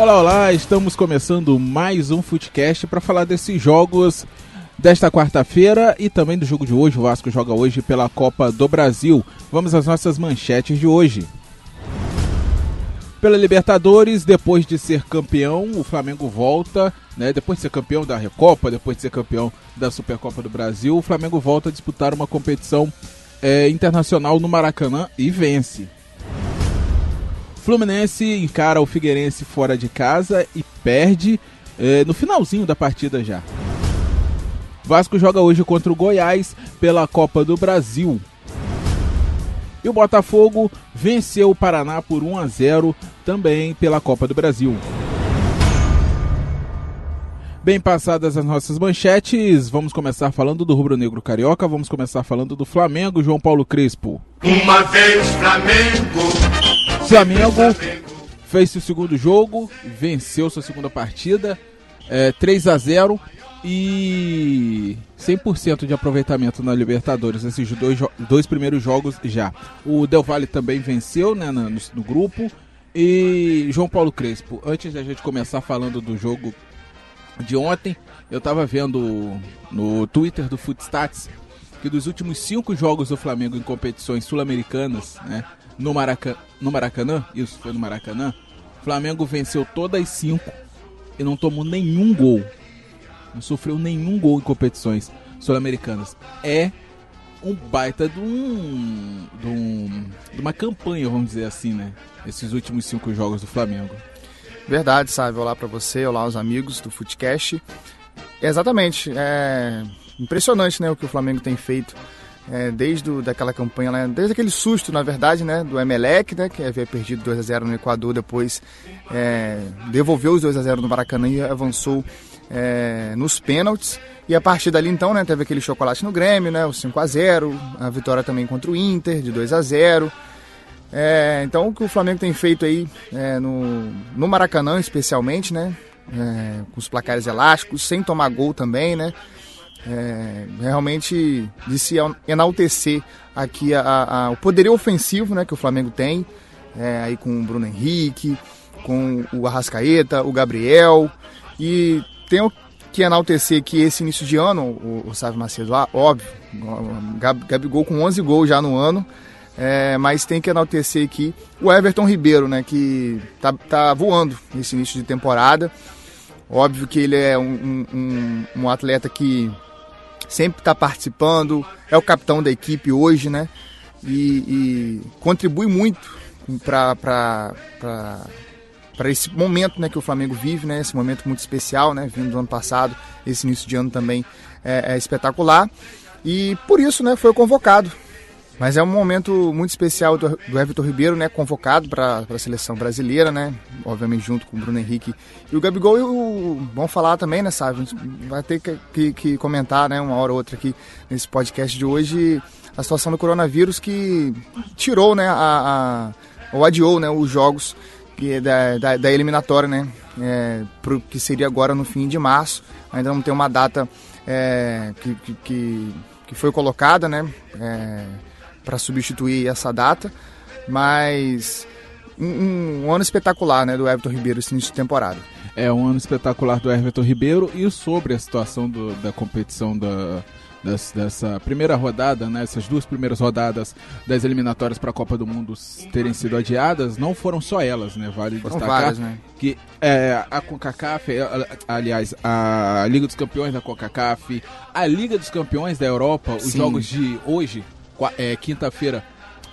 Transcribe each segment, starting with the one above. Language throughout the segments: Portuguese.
Olá, olá, estamos começando mais um Footcast para falar desses jogos desta quarta-feira e também do jogo de hoje. O Vasco joga hoje pela Copa do Brasil. Vamos às nossas manchetes de hoje. Pela Libertadores, depois de ser campeão, o Flamengo volta, né? Depois de ser campeão da Recopa, depois de ser campeão da Supercopa do Brasil, o Flamengo volta a disputar uma competição é, internacional no Maracanã e vence. Fluminense encara o Figueirense fora de casa e perde é, no finalzinho da partida já. Vasco joga hoje contra o Goiás pela Copa do Brasil. E o Botafogo venceu o Paraná por 1 a 0 também pela Copa do Brasil. Bem passadas as nossas manchetes, vamos começar falando do Rubro Negro Carioca, vamos começar falando do Flamengo, João Paulo Crespo. Uma vez Flamengo. Flamengo fez seu segundo jogo, venceu sua segunda partida, é, 3 a 0 e 100% de aproveitamento na Libertadores, esses dois, dois primeiros jogos já. O Del Valle também venceu né, no, no grupo. E João Paulo Crespo, antes da gente começar falando do jogo de ontem, eu estava vendo no Twitter do Footstats que dos últimos cinco jogos do Flamengo em competições sul-americanas, né, no, Maraca, no Maracanã, isso foi no Maracanã, Flamengo venceu todas as cinco e não tomou nenhum gol. Não sofreu nenhum gol em competições sul-americanas. É um baita de, um, de, um, de uma campanha, vamos dizer assim, né? Esses últimos cinco jogos do Flamengo. Verdade, sabe? Olá para você, olá aos amigos do Footcast. Exatamente, é impressionante, né, o que o Flamengo tem feito é, desde do, daquela campanha, né, desde aquele susto, na verdade, né, do Emelec, né, que havia perdido 2 a 0 no Equador, depois é, devolveu os 2 a 0 no Maracanã e avançou é, nos pênaltis. E a partir dali, então, né, teve aquele chocolate no Grêmio, né, o 5 a 0 a vitória também contra o Inter, de 2 a 0 é, Então, o que o Flamengo tem feito aí é, no, no Maracanã, especialmente, né, é, com os placares elásticos, sem tomar gol também, né, é, realmente de se enaltecer aqui a, a, o poderio ofensivo né, que o Flamengo tem, é, aí com o Bruno Henrique, com o Arrascaeta, o Gabriel, e tenho que enaltecer que esse início de ano, o, o Sávio Macedo, ah, óbvio, Gabigol com 11 gols já no ano, é, mas tem que enaltecer aqui o Everton Ribeiro, né, que tá, tá voando nesse início de temporada. Óbvio que ele é um, um, um atleta que sempre está participando, é o capitão da equipe hoje, né? E, e contribui muito para esse momento né, que o Flamengo vive, né? Esse momento muito especial, né? Vindo do ano passado, esse início de ano também é, é espetacular. E por isso, né, foi convocado mas é um momento muito especial do, do Everton Ribeiro, né, convocado para a seleção brasileira, né, obviamente junto com o Bruno Henrique e o Gabigol. E o, vamos falar também, né, sabe? Vai ter que, que, que, comentar, né, uma hora ou outra aqui nesse podcast de hoje a situação do coronavírus que tirou, né, a, a ou adiou, né, os jogos é da, da, da eliminatória, né, é, pro, que seria agora no fim de março. Ainda não tem uma data é, que, que, que, foi colocada, né. É, para substituir essa data, mas um, um, ano espetacular né, do Everton Ribeiro esse início de temporada. É um ano espetacular do Everton Ribeiro e sobre a situação do, da competição da, dessa, dessa primeira rodada, né, essas duas primeiras rodadas das eliminatórias para a Copa do Mundo terem sido adiadas, não foram só elas, né? Vale foram destacar várias, né? que é, a CONCACAF, aliás, a Liga dos Campeões da CONCACAF, a Liga dos Campeões da Europa, os Sim. jogos de hoje é, quinta-feira.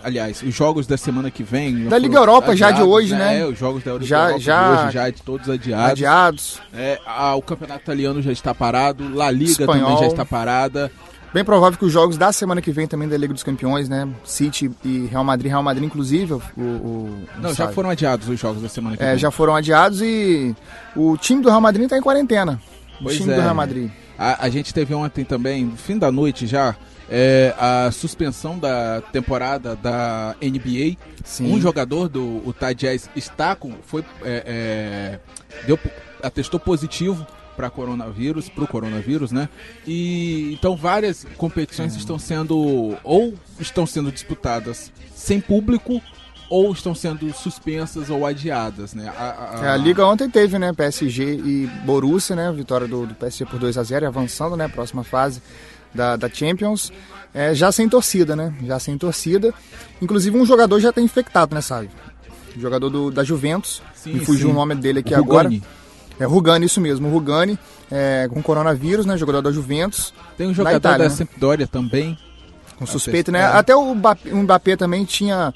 Aliás, os jogos da semana que vem. Da Liga Europa adiados, já de hoje, né? né? É, os jogos da Europa já, já, hoje já todos adiados. Adiados. É, a, o campeonato italiano já está parado, La Liga Espanhol. também já está parada. Bem provável que os jogos da semana que vem também da Liga dos Campeões, né? City e Real Madrid, Real Madrid inclusive, o, o Não, já foram adiados os jogos da semana que é, vem. É, já foram adiados e o time do Real Madrid está em quarentena. O pois time é. do Real Madrid. A, a gente teve ontem também, fim da noite já, é, a suspensão da temporada da NBA. Sim. Um jogador do Utah Jazz está com, foi, é, é, deu, atestou positivo para coronavírus, para o coronavírus, né? E então várias competições estão sendo ou estão sendo disputadas sem público ou estão sendo suspensas ou adiadas, né? A, a... É, a Liga ontem teve, né? PSG e Borussia, né? Vitória do, do PSG por 2 a 0 avançando, né? Próxima fase da, da Champions. É, já sem torcida, né? Já sem torcida. Inclusive um jogador já está infectado, né, sabe? Jogador do, da Juventus. Sim, me fugiu sim. o nome dele aqui Rugani. agora. É Rugani, isso mesmo, Rugani, é, com coronavírus, né? Jogador da Juventus. Tem um jogador da, Itália, da né? Sampdoria também. Com suspeito, né? Até o Mbappé, também tinha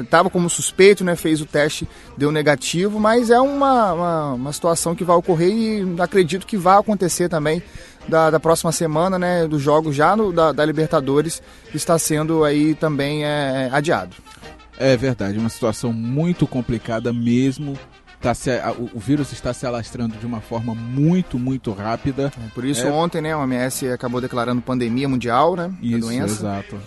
estava é, como suspeito, né, fez o teste, deu negativo, mas é uma, uma, uma, situação que vai ocorrer e acredito que vai acontecer também da, da próxima semana, né, do jogo já no, da, da, Libertadores, está sendo aí também é, adiado. É verdade, uma situação muito complicada mesmo. Tá se, o, o, vírus está se alastrando de uma forma muito, muito rápida. É, por isso, é... ontem, né, a OMS acabou declarando pandemia mundial, né, isso, doença. Exato.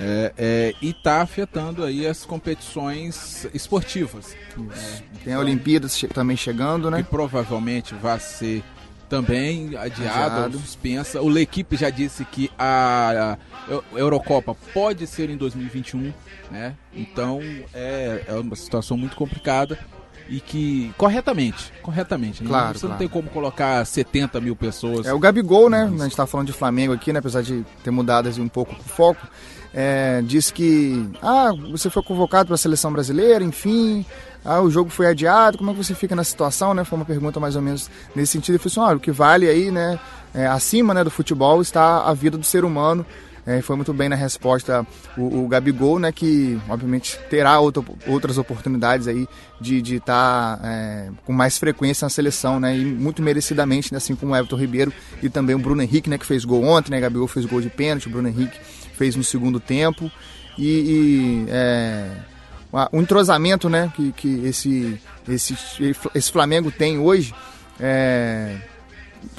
É, é, e está afetando aí as competições esportivas. É, Tem a Olimpíadas também chegando, né? Que provavelmente vai ser também adiada ou suspensa. O L'Equipe já disse que a, a, Eurocopa pode ser em 2021, né? Então é, é uma situação muito complicada e que corretamente, corretamente, né? claro, você claro. não tem como colocar 70 mil pessoas. É o Gabigol, né? A gente está falando de Flamengo aqui, né? Apesar de ter mudado assim, um pouco o foco, é, disse que ah, você foi convocado para a seleção brasileira, enfim, ah, o jogo foi adiado, como é que você fica na situação, né? Foi uma pergunta mais ou menos nesse sentido. Ele falou assim, ah, o que vale aí, né, é, acima né, do futebol está a vida do ser humano. É, foi muito bem na resposta o, o, Gabigol, né, que obviamente terá outra, outras oportunidades aí de estar tá, é, com mais frequência na seleção, né, e muito merecidamente, né, assim como o Everton Ribeiro e também o Bruno Henrique, né, que fez gol ontem, né, Gabigol fez gol de pênalti, o Bruno Henrique fez no segundo tempo. E, e é, o entrosamento né, que, que esse, esse, esse Flamengo tem hoje é,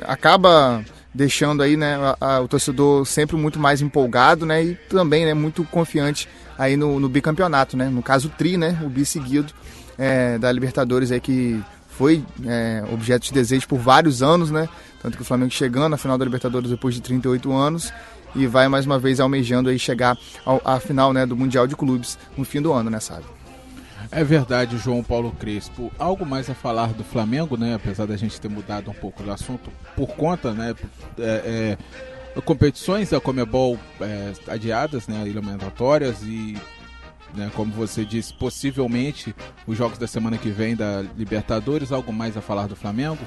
acaba deixando aí né, a, a, o torcedor sempre muito mais empolgado né, e também né, muito confiante aí no, no bicampeonato. Né? No caso, o Tri, né, o bi seguido é, da Libertadores aí que foi é, objeto de desejo por vários anos, né? Tanto que o Flamengo chegando na final da Libertadores depois de 38 anos e vai mais uma vez almejando aí chegar ao, à final né, do Mundial de Clubes no fim do ano, né, sabe? É verdade, João Paulo Crespo. Algo mais a falar do Flamengo, né? Apesar da gente ter mudado um pouco do assunto por conta, né? É, é, competições da Comebol é, adiadas, né? Eliminatórias e, né, como você disse, possivelmente os jogos da semana que vem da Libertadores. Algo mais a falar do Flamengo?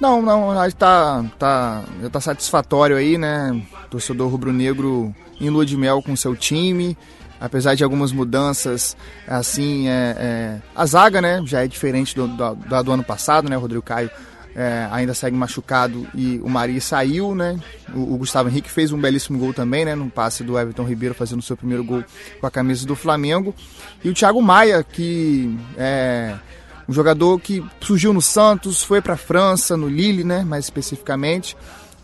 Não, não, acho tá, tá, já tá satisfatório aí, né? Torcedor rubro-negro em lua de mel com seu time, apesar de algumas mudanças, assim, é, é, a zaga, né, já é diferente do, do, do ano passado, né? O Rodrigo Caio é, ainda segue machucado e o Mari saiu, né? O, o, Gustavo Henrique fez um belíssimo gol também, né? No passe do Everton Ribeiro fazendo o seu primeiro gol com a camisa do Flamengo. E o Thiago Maia, que é um jogador que surgiu no Santos, foi para a França, no Lille, né, mais especificamente.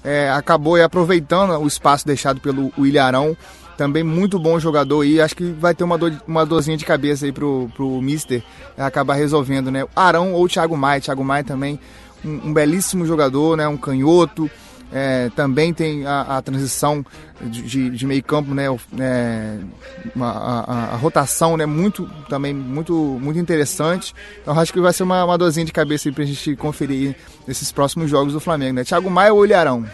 É, acabou aproveitando o espaço deixado pelo Ilharão. Também muito bom jogador e acho que vai ter uma, uma dorzinha de cabeça aí pro, pro Mister acabar resolvendo, né? Arão ou Thiago Maia. Thiago Maia também um, um belíssimo jogador, né? Um canhoto, é, também tem a, a transição de, de, meio campo, né, é, uma, a, a, rotação, né, muito também muito muito interessante. Então acho que vai ser uma, uma dorzinha de cabeça para a gente conferir nesses próximos jogos do Flamengo, né? Thiago Maia ou Olharão?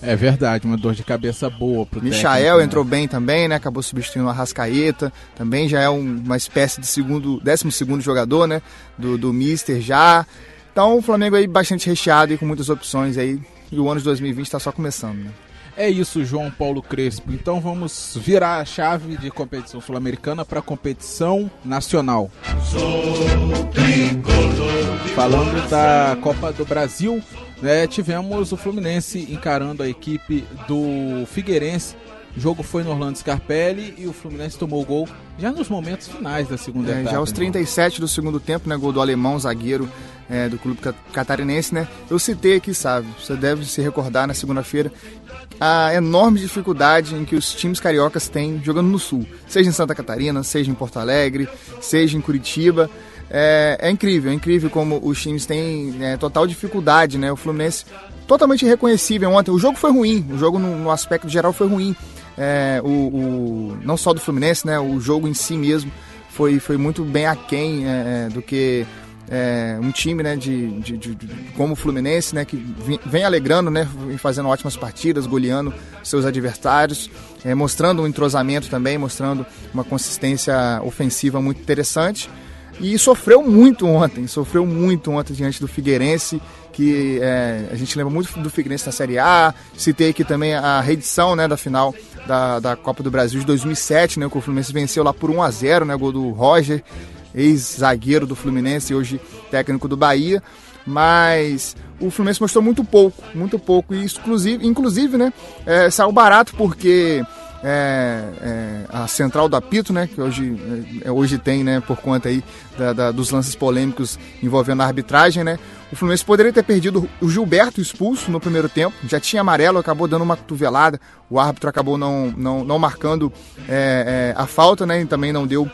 É verdade, uma dor de cabeça boa pro Michael técnico, né? entrou bem também, né? Acabou substituindo o Arrascaeta, também já é um, uma espécie de segundo, décimo segundo jogador, né? Do, do Mister já. Então o Flamengo aí bastante recheado e com muitas opções aí e o ano de 2020 está só começando, né? É isso, João Paulo Crespo. Então vamos virar a chave de competição sul-americana para competição nacional. Falando da Copa do Brasil, né, tivemos o Fluminense encarando a equipe do Figueirense o jogo foi no Orlando Scarpelli e o Fluminense tomou o gol já nos momentos finais da segunda é, etapa. Já aos 37 do segundo tempo, né? Gol do alemão, zagueiro é, do clube catarinense, né? Eu citei aqui, sabe? Você deve se recordar na segunda-feira a enorme dificuldade em que os times cariocas têm jogando no Sul, seja em Santa Catarina, seja em Porto Alegre, seja em Curitiba. É, é incrível, é incrível como os times têm é, total dificuldade, né? O Fluminense totalmente irreconhecível ontem. O jogo foi ruim, o jogo no, no aspecto geral foi ruim é, o, o, não só do Fluminense, né, o jogo em si mesmo foi, foi muito bem aquém é, do que é, um time né, de, de, de, de, como o Fluminense, né, que vem, vem alegrando, né, fazendo ótimas partidas, goleando seus adversários, é, mostrando um entrosamento também, mostrando uma consistência ofensiva muito interessante. E sofreu muito ontem, sofreu muito ontem diante do Figueirense, que é, a gente lembra muito do Figueirense na Série A. Citei aqui também a reedição né, da final da, da Copa do Brasil de 2007, né, que o Fluminense venceu lá por 1 a 0 né, gol do Roger ex-zagueiro do Fluminense, hoje técnico do Bahia. Mas o Fluminense mostrou muito pouco, muito pouco. E exclusive, inclusive, né, é, saiu barato porque é, é, a central do apito, né, que hoje, é, hoje tem, né, por conta aí da, da, dos lances polêmicos envolvendo a arbitragem, né, o Fluminense poderia ter perdido o Gilberto expulso no primeiro tempo, já tinha amarelo, acabou dando uma cotovelada, o árbitro acabou não, não, não marcando é, é, a falta, né, e também não deu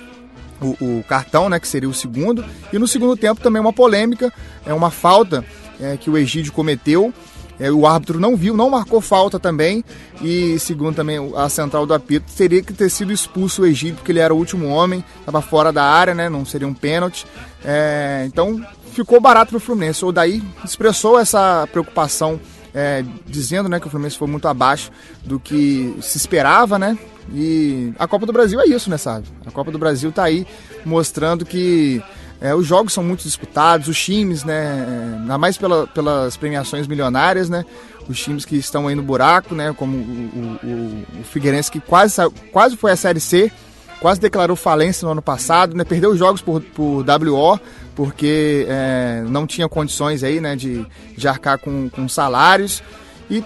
o, o, cartão, né, que seria o segundo. E no segundo tempo também uma polêmica, é uma falta é, que o Egídio cometeu. É, o árbitro não viu, não marcou falta também. E segundo também a central do apito, teria que ter sido expulso o Egídio, porque ele era o último homem, estava fora da área, né, não seria um pênalti. É, então ficou barato para o Fluminense. O daí expressou essa preocupação é, dizendo né, que o Fluminense foi muito abaixo do que se esperava, né? E a Copa do Brasil é isso, né, sabe? A Copa do Brasil tá aí mostrando que é, os jogos são muito disputados, os times, né, é, ainda mais pela, pelas premiações milionárias, né, os times que estão aí no buraco, né, como o, o, o Figueirense que quase, quase foi a Série C, quase declarou falência no ano passado, né, perdeu os jogos por, por WO, porque é, não tinha condições aí, né, de, de arcar com, com salários, e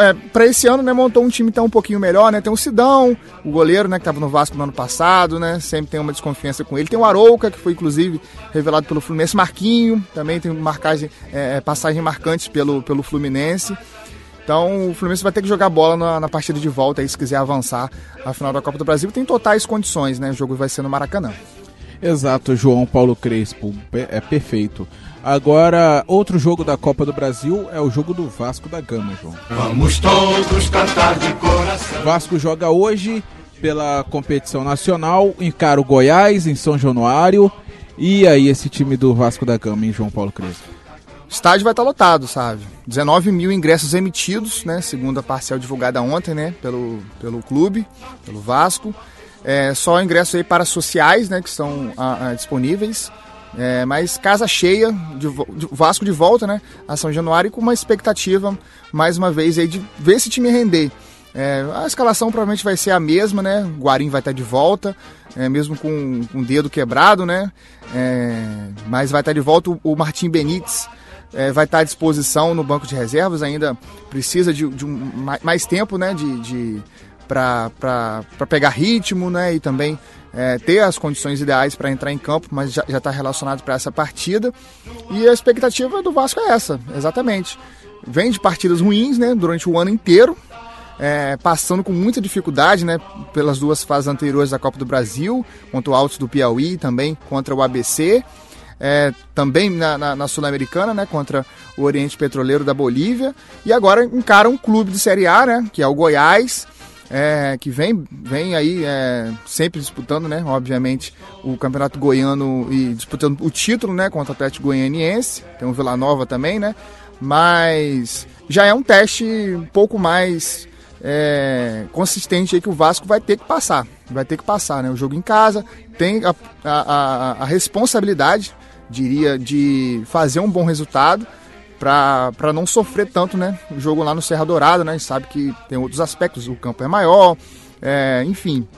é, para esse ano, né, montou um time tão um pouquinho melhor, né? Tem o Sidão, o goleiro, né, que estava no Vasco no ano passado, né? Sempre tem uma desconfiança com ele. Tem o Arouca, que foi inclusive revelado pelo Fluminense. Marquinho, também tem marcagem, é, é, passagem pelo, pelo Fluminense. Então o Fluminense vai ter que jogar bola na, na, partida de volta aí, se quiser avançar a final da Copa do Brasil. Tem totais condições, né? O jogo vai ser no Maracanã. Exato, João Paulo Crespo. É perfeito. Agora, outro jogo da Copa do Brasil é o jogo do Vasco da Gama, João. Vamos todos cantar de coração. Vasco joga hoje pela competição nacional, encara o Goiás em São Januário. E aí, esse time do Vasco da Gama, em João Paulo Crespo? O estádio vai estar lotado, sabe? 19 mil ingressos emitidos, né? Segundo a parcial divulgada ontem, né? Pelo, pelo clube, pelo Vasco. É, só ingressos aí para sociais, né? Que estão a, a, disponíveis. É, mas casa cheia, de, de, Vasco de volta, né? A São Januário com uma expectativa, mais uma vez, aí, de ver esse time render. É, a escalação provavelmente vai ser a mesma, né? O Guarim vai estar de volta, é, mesmo com, com o dedo quebrado, né? É, mas vai estar de volta o, o Martim Benítez. É, vai estar à disposição no banco de reservas, ainda precisa de, de um, mais tempo né, de, de para pegar ritmo né, e também é, ter as condições ideais para entrar em campo, mas já está relacionado para essa partida. E a expectativa do Vasco é essa, exatamente. Vem de partidas ruins né, durante o ano inteiro, é, passando com muita dificuldade né, pelas duas fases anteriores da Copa do Brasil, contra o Altos do Piauí também contra o ABC. É, também na, na, na Sul-Americana, né, contra o Oriente Petroleiro da Bolívia, e agora encara um clube de Série A, né, que é o Goiás, é, que vem, vem aí é, sempre disputando, né? Obviamente, o Campeonato Goiano e disputando o título, né? Contra o Atlético Goianiense. Tem o Vila Nova também, né? Mas já é um teste um pouco mais é, consistente aí que o Vasco vai ter que passar. Vai ter que passar, né? O jogo em casa tem a, a, a responsabilidade, diria, de fazer um bom resultado para não sofrer tanto, né? O jogo lá no Serra Dourada, né? A gente sabe que tem outros aspectos, o campo é maior, é, enfim.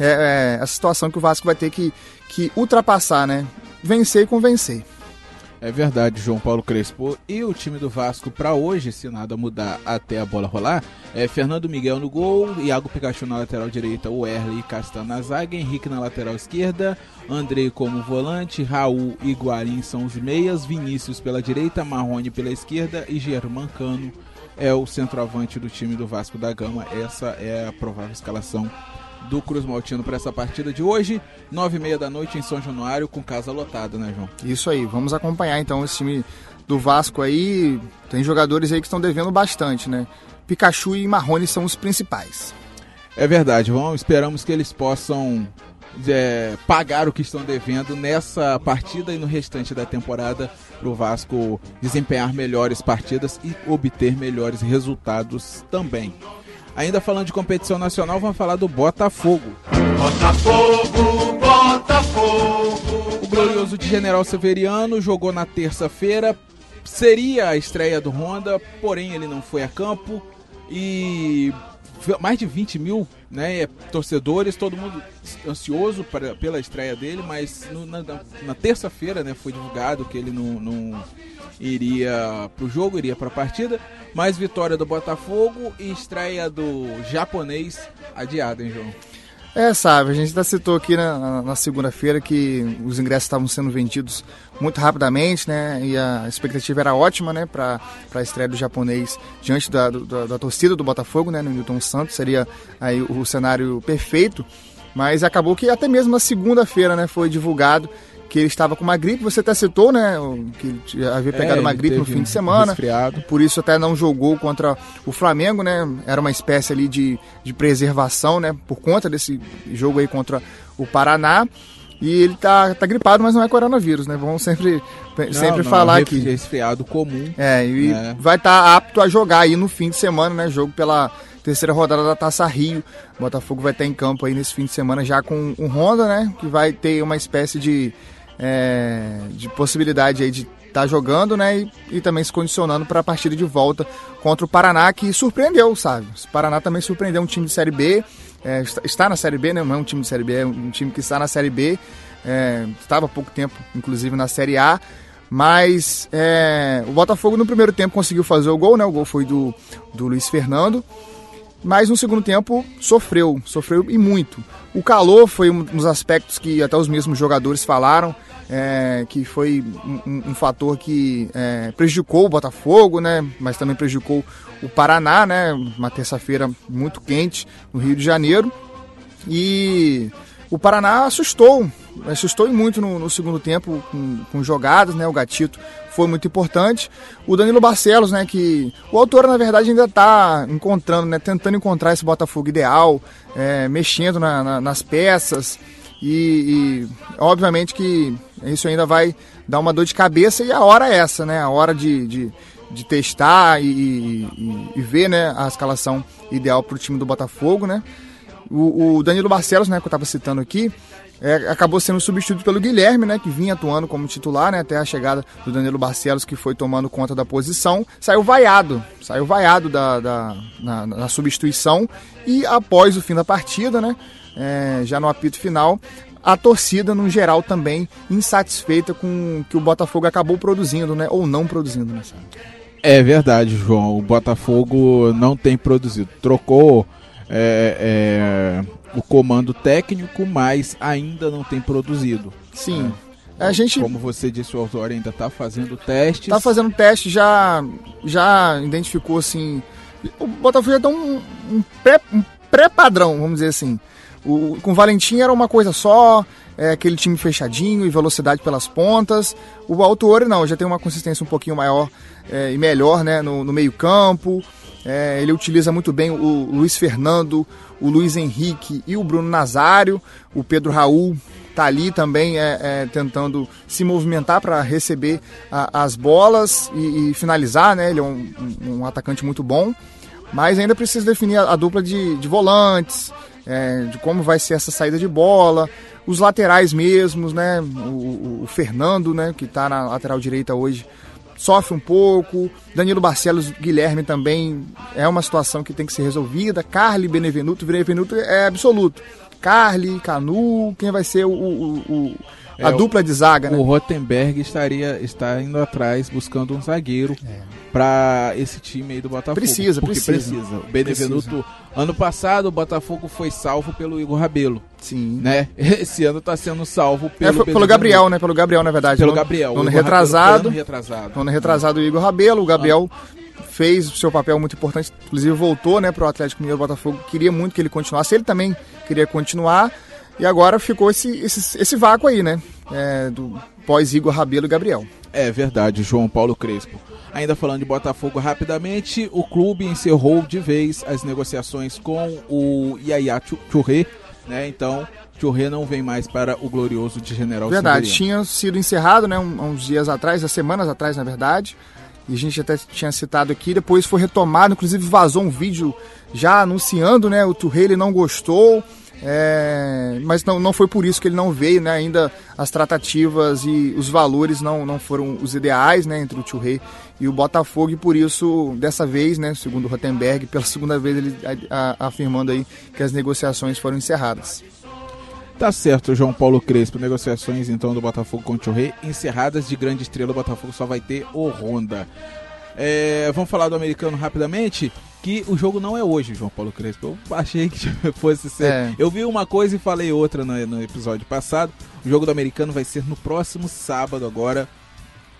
É, é a situação que o Vasco vai ter que, que ultrapassar, né? Vencer e convencer. É verdade, João Paulo Crespo. E o time do Vasco para hoje, se nada mudar até a bola rolar, é Fernando Miguel no gol, Iago Pikachu na lateral direita, o Erle e Castan na zaga, Henrique na lateral esquerda, Andrei como volante, Raul e Guarim são os meias, Vinícius pela direita, Marrone pela esquerda e Germán Cano é o centroavante do time do Vasco da Gama. Essa é a provável escalação do Cruz Maltino para essa partida de hoje, nove e meia da noite em São Januário, com casa lotada, né, João? Isso aí, vamos acompanhar então esse time do Vasco aí. Tem jogadores aí que estão devendo bastante, né? Pikachu e Marrone são os principais. É verdade, vamos, esperamos que eles possam é, pagar o que estão devendo nessa partida e no restante da temporada para o Vasco desempenhar melhores partidas e obter melhores resultados também. Ainda falando de competição nacional, vamos falar do Botafogo. Botafogo, Botafogo. O glorioso de General Severiano jogou na terça-feira. Seria a estreia do Honda, porém ele não foi a campo. E mais de 20 mil né, torcedores, todo mundo ansioso para, pela estreia dele, mas no, na, na terça-feira né, foi divulgado que ele não, não iria para o jogo, iria para a partida. Mais vitória do Botafogo e estreia do japonês adiada, hein, João? É, sabe, a gente já citou aqui na, na segunda-feira que os ingressos estavam sendo vendidos muito rapidamente, né? E a expectativa era ótima, né? Para a estreia do japonês diante da, da, da, torcida do Botafogo, né? No Newton Santos, seria aí o, cenário perfeito. Mas acabou que até mesmo na segunda-feira, né? Foi divulgado que ele estava com uma gripe, você até citou, né? Que havia pegado é, uma gripe no fim de semana. Resfriado. Por isso até não jogou contra o Flamengo, né? Era uma espécie ali de, de preservação, né? Por conta desse jogo aí contra o Paraná. E ele tá, tá gripado, mas não é coronavírus, né? Vamos sempre, não, sempre não, falar é aqui. resfriado comum. É, e é. vai estar tá apto a jogar aí no fim de semana, né? Jogo pela terceira rodada da Taça Rio. O Botafogo vai estar em campo aí nesse fim de semana já com o Honda, né? Que vai ter uma espécie de é, de possibilidade aí de estar tá jogando, né? E, e, também se condicionando para a partida de volta contra o Paraná, que surpreendeu, sabe? O Paraná também surpreendeu um time de Série B, é, está na Série B, né? Não é um time de Série B, é um time que está na Série B, é, estava há pouco tempo, inclusive, na Série A. Mas é, o Botafogo no primeiro tempo conseguiu fazer o gol, né? O gol foi do, do Luiz Fernando. Mas no segundo tempo sofreu, sofreu e muito. O calor foi um dos aspectos que até os mesmos jogadores falaram é, que foi um, um fator que é, prejudicou o Botafogo, né? Mas também prejudicou o Paraná, né? Uma terça-feira muito quente no Rio de Janeiro. E o Paraná assustou, assustou muito no, no segundo tempo com, com, jogadas, né? O Gatito foi muito importante. O Danilo Barcelos, né? Que o autor, na verdade, ainda está encontrando, né? Tentando encontrar esse Botafogo ideal, é, mexendo na, na, nas peças. E, e, obviamente que isso ainda vai dar uma dor de cabeça e a hora é essa, né? A hora de, de, de testar e, e, e, ver né, a escalação ideal para o time do Botafogo, né? O, o Danilo Barcelos, né, que eu estava citando aqui, é, acabou sendo substituído pelo Guilherme, né, que vinha atuando como titular, né, até a chegada do Danilo Barcelos, que foi tomando conta da posição, saiu vaiado, saiu vaiado da, da na, na, substituição e após o fim da partida, né, é, já no apito final, a torcida no geral também insatisfeita com o que o Botafogo acabou produzindo, né, ou não produzindo, né, É verdade, João. O Botafogo não tem produzido. Trocou é, é, o comando técnico, mas ainda não tem produzido. Sim. É. A gente, como você disse, o autor ainda está fazendo testes. Está fazendo teste, já, já identificou assim. O Botafogo já dá um, um pré-padrão, um vamos dizer assim. O, com o Valentim era uma coisa só, é, aquele time fechadinho e velocidade pelas pontas. O Alto Ouro não, já tem uma consistência um pouquinho maior é, e melhor né, no, no meio-campo. É, ele utiliza muito bem o Luiz Fernando, o Luiz Henrique e o Bruno Nazário. O Pedro Raul está ali também é, é, tentando se movimentar para receber a, as bolas e, e, finalizar. Né? Ele é um, um, um, atacante muito bom, mas ainda precisa definir a, a dupla de, de volantes, é, de como vai ser essa saída de bola, os laterais mesmos, né? O, o Fernando, né, que está na lateral direita hoje, sofre um pouco. Danilo Barcelos, Guilherme também é uma situação que tem que ser resolvida. Carly, Benevenuto, Benevenuto é absoluto. Carly, Canu, quem vai ser o, o, o a é, dupla de zaga, o, né? O Rotenberg estaria está indo atrás buscando um zagueiro é. para esse time aí do Botafogo. Precisa, precisa. precisa. O Benevenuto, precisa. ano passado o Botafogo foi salvo pelo Igor Rabelo. Sim. Né? Esse ano está sendo salvo pelo é, pelo Gabriel, né? Pelo Gabriel, na verdade. Pelo Gabriel. No ano retrasado. Ano retrasado. Ano retrasado o Igor Rabelo, o Gabriel ah fez o seu papel muito importante, inclusive voltou né, para o Atlético Mineiro Botafogo, queria muito que ele continuasse, ele também queria continuar, e agora ficou esse, esse, esse vácuo aí, né? É, do pós-Igor Rabelo e Gabriel. É verdade, João Paulo Crespo. Ainda falando de Botafogo rapidamente, o clube encerrou de vez as negociações com o Yaya Touré, né? Então Chorré não vem mais para o glorioso de General Verdade, tinha sido encerrado, né, uns dias atrás, há semanas atrás, na verdade. E a gente até tinha citado aqui, depois foi retomado, inclusive vazou um vídeo já anunciando, né, o Touré ele não gostou, é, mas não, não foi por isso que ele não veio, né, ainda as tratativas e os valores não, não foram os ideais, né, entre o Touré e o Botafogo, e por isso, dessa vez, né, segundo Rotenberg, pela segunda vez ele a- a- afirmando aí que as negociações foram encerradas. Tá certo, João Paulo Crespo. Negociações então do Botafogo com o Chorré encerradas de grande estrela. O Botafogo só vai ter o Honda. É, vamos falar do americano rapidamente. Que o jogo não é hoje, João Paulo Crespo. Eu achei que fosse ser. É. Eu vi uma coisa e falei outra no, no episódio passado. O jogo do americano vai ser no próximo sábado, agora,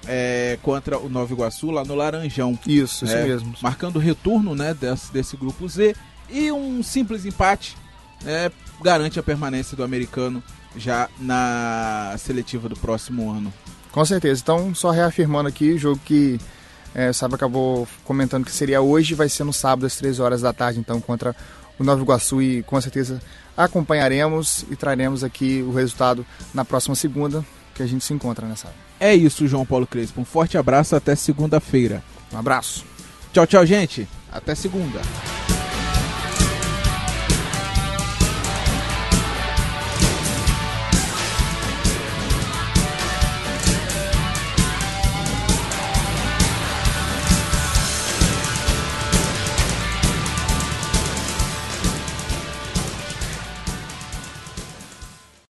é, contra o Nova Iguaçu, lá no Laranjão. Isso, isso É, mesmo. Marcando o retorno né, desse, desse grupo Z. E um simples empate né, garante a permanência do americano já na seletiva do próximo ano. Com certeza. Então, só reafirmando aqui, o jogo que é, o Sábio acabou comentando que seria hoje, vai ser no sábado às 3 horas da tarde, então, contra o Nova Iguaçu e com certeza acompanharemos e traremos aqui o resultado na próxima segunda, que a gente se encontra, né, Sábio? É isso, João Paulo Crespo. Um forte abraço até segunda-feira. Um abraço. Tchau, tchau, gente. Até segunda.